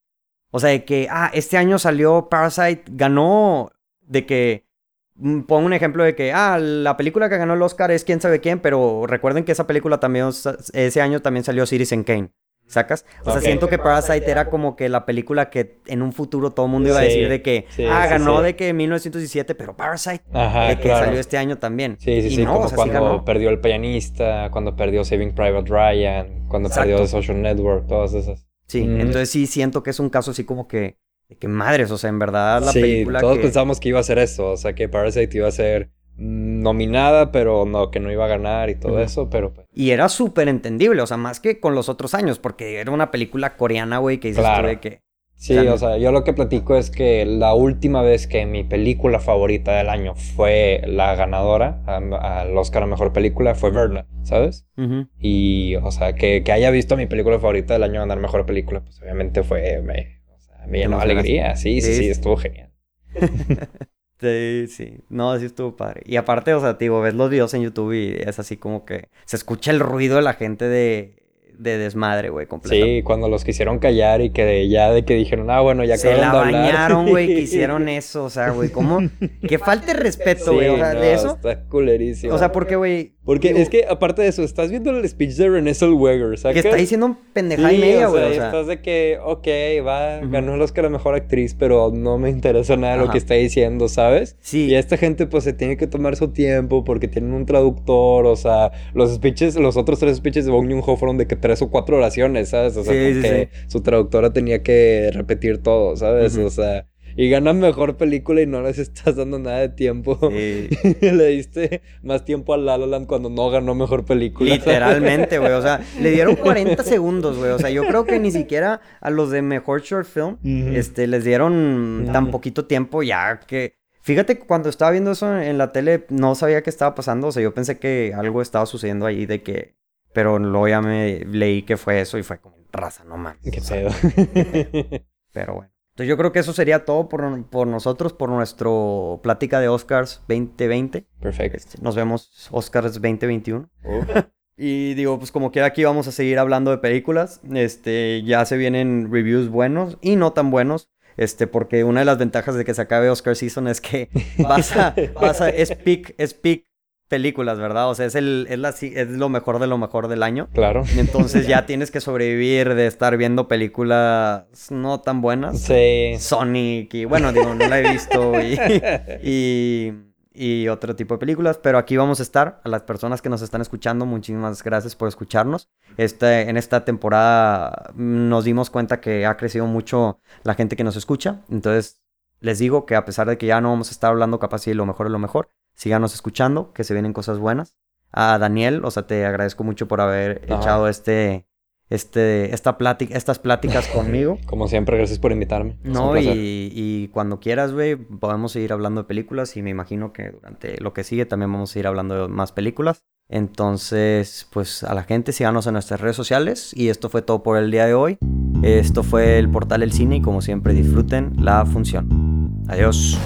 o sea, de que, ah, este año salió Parasite, ganó, de que, mm, pongo un ejemplo de que, ah, la película que ganó el Oscar es quién sabe quién, pero recuerden que esa película también, ese año también salió Citizen Kane. ¿Sacas? O sea, siento que Parasite era como que la película que en un futuro todo el mundo iba a Sí, decir de que, sí, ah, sí, ganó sí. de que 1917, pero Parasite, Ajá, de que claro. salió este año también. Sí, sí, Y sí, no, como o sea, sí cuando ganó. perdió El Pianista, cuando perdió Saving Private Ryan, cuando Exacto. perdió The Social Network, todas esas. Sí, Mm. entonces sí siento que es un caso así como que, de que madres, o sea, en verdad la sí, película todos que... pensábamos que iba a ser eso, o sea, que Parasite iba a ser nominada, pero no, que no iba a ganar y todo eso, pero pues, Y era súper entendible, o sea, más que con los otros años, porque era una película coreana, güey, que dices tú Claro. de que... Sí, O sea, o sea, yo lo que platico es que la última vez que mi película favorita del año fue la ganadora al Oscar a Mejor Película fue Verna, ¿sabes? Y, o sea, que, que haya visto mi película favorita del año ganar Mejor Película, pues obviamente fue, me, o sea, me llenó de alegría, sí, sí, Sí. sí, estuvo genial. (laughs) Sí, sí. No, sí estuvo padre. Y aparte, o sea, digo, ves los videos en YouTube y es así como que se escucha el ruido de la gente de, de desmadre, güey, completo. Sí, cuando los quisieron callar y que ya de que dijeron, ah, bueno, ya Se la de hablar. bañaron, güey, que (laughs) hicieron eso, o sea, güey, ¿cómo? Que falte respeto, Sí, güey, o sea, no, de eso. Está culerísimo. O sea, porque, güey, Porque es que, aparte de eso, estás viendo el speech de Renée Zellweger, ¿sabes? Que está diciendo un pendejada y Sí, media, o güey. sea, o sea. estás de que, ok, va, Ujú. ganó el Oscar a Mejor Actriz, pero no me interesa nada lo Ajá. que está diciendo, ¿sabes? Sí. Y esta gente, pues, se tiene que tomar su tiempo porque tienen un traductor, o sea, los speeches, los otros tres speeches de Bong Joon-ho fueron de que tres o cuatro oraciones, ¿sabes? O sea, Sí, sí, que su traductora tenía que repetir todo, ¿sabes? Ujú. O sea, y ganan Mejor Película y no les estás dando nada de tiempo. Sí. (laughs) Le diste más tiempo a La La Land cuando no ganó Mejor Película. Literalmente, güey. O sea, (laughs) le dieron 40 segundos, güey. O sea, yo creo que ni siquiera a los de mejor short film, este, les dieron tan poquito tiempo ya que. Fíjate que cuando estaba viendo eso en la tele, no sabía qué estaba pasando. O sea, yo pensé que algo estaba sucediendo ahí de que. Pero luego ya me leí que fue eso y fue como raza, no mames. Qué sea, pedo. Pero bueno. Entonces yo creo que eso sería todo por, por nosotros, por nuestro plática de Oscars 2020. Perfecto. Este, nos vemos Oscars 2021. (laughs) Y digo, pues como quiera aquí vamos a seguir hablando de películas. Este, ya se vienen reviews buenos y no tan buenos. Este, porque una de las ventajas de que se acabe Oscar Season es que (laughs) vas a, vas a, es peak, es peak películas, ¿verdad? O sea, es el, es la, es lo mejor de lo mejor del año. Claro. (laughs) Entonces ya (laughs) tienes que sobrevivir de estar viendo películas no tan buenas. Sí. Sonic y bueno, digo, no la he visto (laughs) y, y, y otro tipo de películas, pero aquí vamos a estar. A las personas que nos están escuchando, muchísimas gracias por escucharnos. Este, en esta temporada nos dimos cuenta que ha crecido mucho la gente que nos escucha, entonces les digo que a pesar de que ya no vamos a estar hablando capaz de lo mejor de lo mejor, síganos escuchando, que se vienen cosas buenas. A Daniel, o sea, te agradezco mucho por haber Ajá. echado este, este, esta plática, estas pláticas (laughs) conmigo. Como siempre, gracias por invitarme. No, y cuando quieras, güey, podemos seguir hablando de películas y me imagino que durante lo que sigue también vamos a ir hablando de más películas. Entonces, pues a la gente síganos en nuestras redes sociales y esto fue todo por el día de hoy. Esto fue el portal El Cine y como siempre disfruten la función. Adiós.